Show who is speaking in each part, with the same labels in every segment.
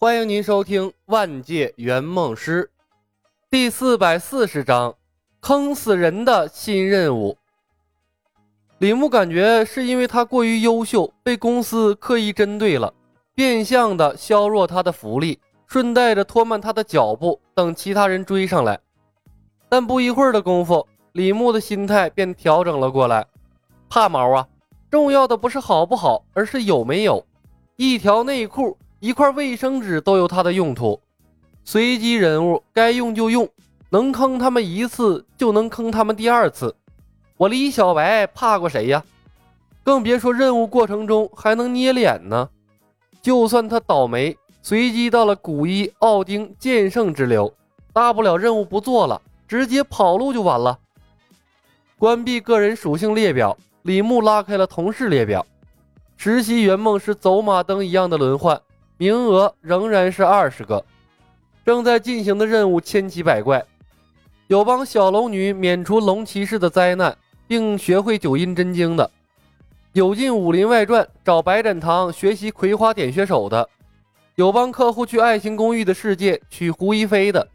Speaker 1: 欢迎您收听《万界圆梦师》第四百四十章：坑死人的新任务。李牧感觉是因为他过于优秀，被公司刻意针对了，变相的削弱他的福利，顺带着拖慢他的脚步，等其他人追上来。但不一会儿的功夫，李牧的心态便调整了过来。怕毛啊！重要的不是好不好，而是有没有一条内裤。一块卫生纸都有它的用途，随机人物该用就用，能坑他们一次就能坑他们第二次。我李小白怕过谁呀？更别说任务过程中还能捏脸呢。就算他倒霉，随机到了古一、奥丁、剑圣之流，大不了任务不做了，直接跑路就完了。关闭个人属性列表，李牧拉开了同事列表，实习圆梦是走马灯一样的轮换。名额仍然是二十个，正在进行的任务千奇百怪，有帮小龙女免除龙骑士的灾难，并学会九阴真经的；有进武林外传找白展堂学习葵花点穴手的；有帮客户去爱情公寓的世界取胡一菲的；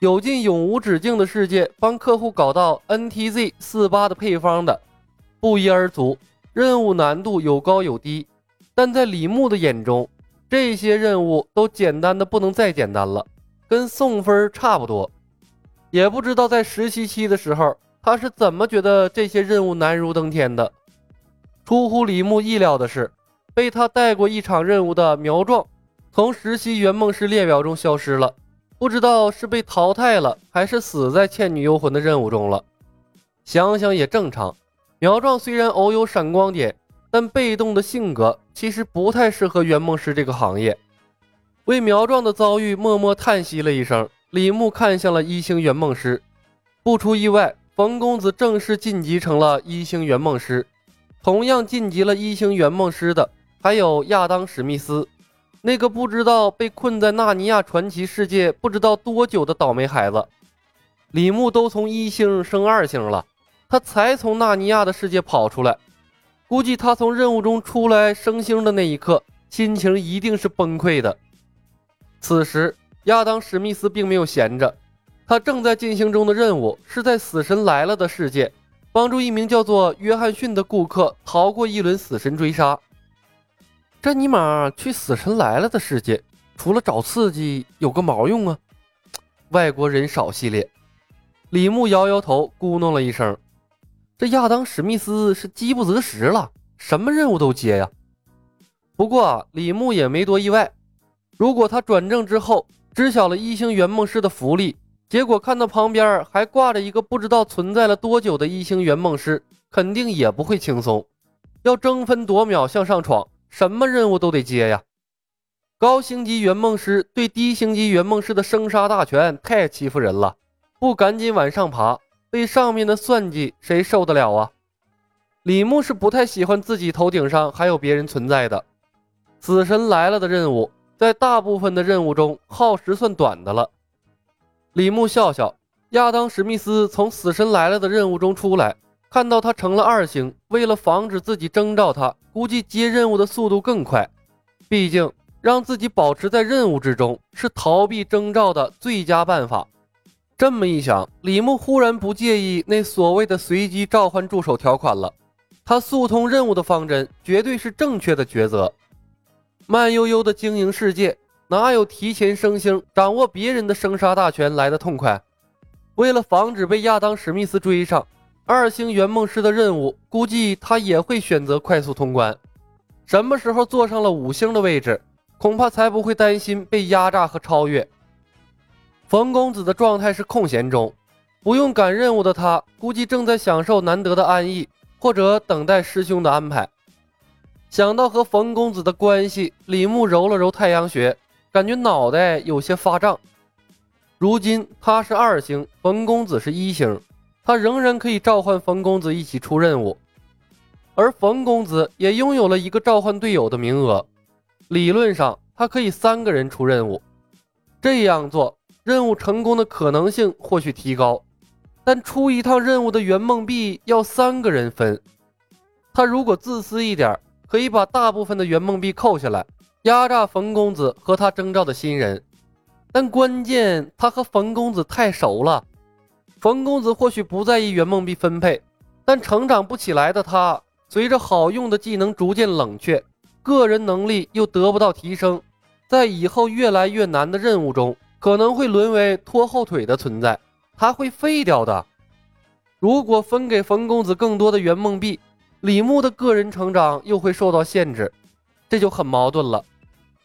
Speaker 1: 有进永无止境的世界帮客户搞到 NTZ 四八的配方的，不一而足。任务难度有高有低，但在李牧的眼中。这些任务都简单的不能再简单了，跟送分差不多。也不知道在实习期的时候，他是怎么觉得这些任务难如登天的。出乎李牧意料的是，被他带过一场任务的苗壮，从实习圆梦师列表中消失了。不知道是被淘汰了，还是死在《倩女幽魂》的任务中了。想想也正常，苗壮虽然偶有闪光点。但被动的性格其实不太适合圆梦师这个行业。为苗壮的遭遇默默叹息了一声，李牧看向了一星圆梦师。不出意外，冯公子正式晋级成了一星圆梦师。同样晋级了一星圆梦师的还有亚当史密斯，那个不知道被困在纳尼亚传奇世界不知道多久的倒霉孩子。李牧都从一星升二星了，他才从纳尼亚的世界跑出来。估计他从任务中出来升星的那一刻，心情一定是崩溃的。此时，亚当·史密斯并没有闲着，他正在进行中的任务是在“死神来了”的世界，帮助一名叫做约翰逊的顾客逃过一轮死神追杀。这尼玛去“死神来了”的世界，除了找刺激，有个毛用啊！外国人少系列，李牧摇摇头，咕哝了一声。这亚当·史密斯是饥不择食了，什么任务都接呀。不过李牧也没多意外，如果他转正之后知晓了一星圆梦师的福利，结果看到旁边还挂着一个不知道存在了多久的一星圆梦师，肯定也不会轻松，要争分夺秒向上闯，什么任务都得接呀。高星级圆梦师对低星级圆梦师的生杀大权太欺负人了，不赶紧往上爬。被上面的算计，谁受得了啊？李牧是不太喜欢自己头顶上还有别人存在的。死神来了的任务，在大部分的任务中耗时算短的了。李牧笑笑，亚当史密斯从死神来了的任务中出来，看到他成了二星，为了防止自己征召他，估计接任务的速度更快。毕竟让自己保持在任务之中，是逃避征召的最佳办法。这么一想，李牧忽然不介意那所谓的随机召唤助手条款了。他速通任务的方针绝对是正确的抉择。慢悠悠的经营世界，哪有提前升星、掌握别人的生杀大权来的痛快？为了防止被亚当·史密斯追上，二星圆梦师的任务估计他也会选择快速通关。什么时候坐上了五星的位置，恐怕才不会担心被压榨和超越。冯公子的状态是空闲中，不用赶任务的他，估计正在享受难得的安逸，或者等待师兄的安排。想到和冯公子的关系，李牧揉了揉太阳穴，感觉脑袋有些发胀。如今他是二星，冯公子是一星，他仍然可以召唤冯公子一起出任务，而冯公子也拥有了一个召唤队友的名额。理论上，他可以三个人出任务。这样做。任务成功的可能性或许提高，但出一趟任务的圆梦币要三个人分。他如果自私一点，可以把大部分的圆梦币扣下来，压榨冯公子和他征召的新人。但关键，他和冯公子太熟了。冯公子或许不在意圆梦币分配，但成长不起来的他，随着好用的技能逐渐冷却，个人能力又得不到提升，在以后越来越难的任务中，可能会沦为拖后腿的存在。他会废掉的。如果分给冯公子更多的圆梦币，李牧的个人成长又会受到限制，这就很矛盾了。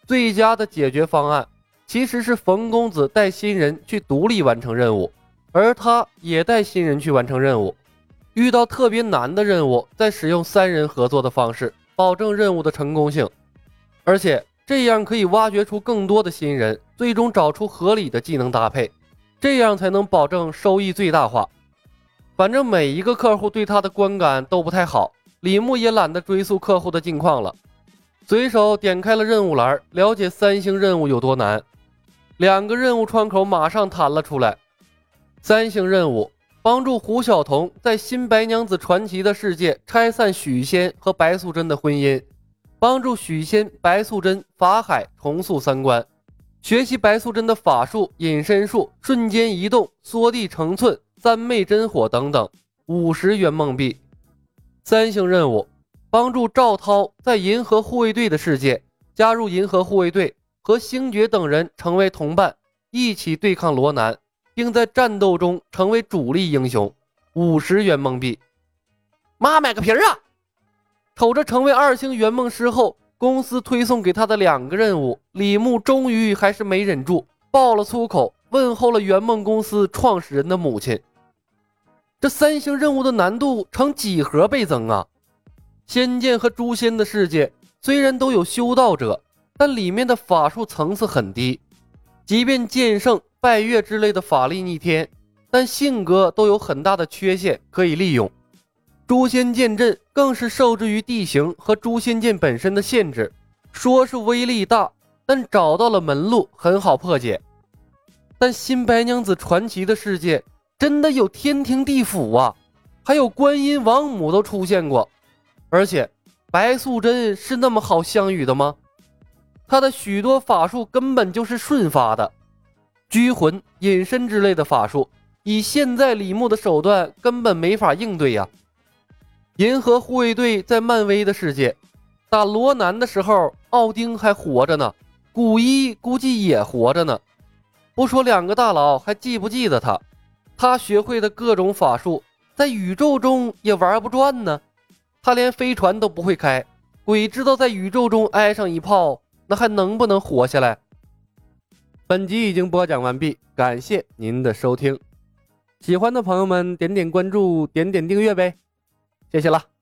Speaker 1: 最佳的解决方案。其实是冯公子带新人去独立完成任务，而他也带新人去完成任务。遇到特别难的任务，再使用三人合作的方式，保证任务的成功性。而且这样可以挖掘出更多的新人，最终找出合理的技能搭配，这样才能保证收益最大化。反正每一个客户对他的观感都不太好，李牧也懒得追溯客户的近况了，随手点开了任务栏，了解三星任务有多难。两个任务窗口马上弹了出来。三星任务：帮助胡晓彤在新白娘子传奇的世界拆散许仙和白素贞的婚姻，帮助许仙、白素贞、法海重塑三观，学习白素贞的法术、隐身术、瞬间移动、缩地成寸、三昧真火等等。五十元梦币。三星任务：帮助赵涛在银河护卫队的世界加入银河护卫队。和星爵等人成为同伴，一起对抗罗南，并在战斗中成为主力英雄。五十元梦币，妈买个皮儿啊！瞅着成为二星圆梦师后，公司推送给他的两个任务，李牧终于还是没忍住，爆了粗口，问候了圆梦公司创始人的母亲。这三星任务的难度呈几何倍增啊！仙剑和诛仙的世界虽然都有修道者。但里面的法术层次很低，即便剑圣、拜月之类的法力逆天，但性格都有很大的缺陷可以利用。诛仙剑阵更是受制于地形和诛仙剑本身的限制，说是威力大，但找到了门路很好破解。但新白娘子传奇的世界真的有天庭地府啊，还有观音王母都出现过，而且白素贞是那么好相遇的吗？她的许多法术根本就是瞬发的，拘魂、隐身之类的法术，以现在李牧的手段根本没法应对呀。银河护卫队在漫威的世界打罗南的时候，奥丁还活着呢，古一估计也活着呢。不说两个大佬还记不记得他，他学会的各种法术在宇宙中也玩不转呢。他连飞船都不会开，鬼知道在宇宙中挨上一炮。那还能不能活下来？本集已经播讲完毕，感谢您的收听。喜欢的朋友们点点关注，点点订阅呗，谢谢了。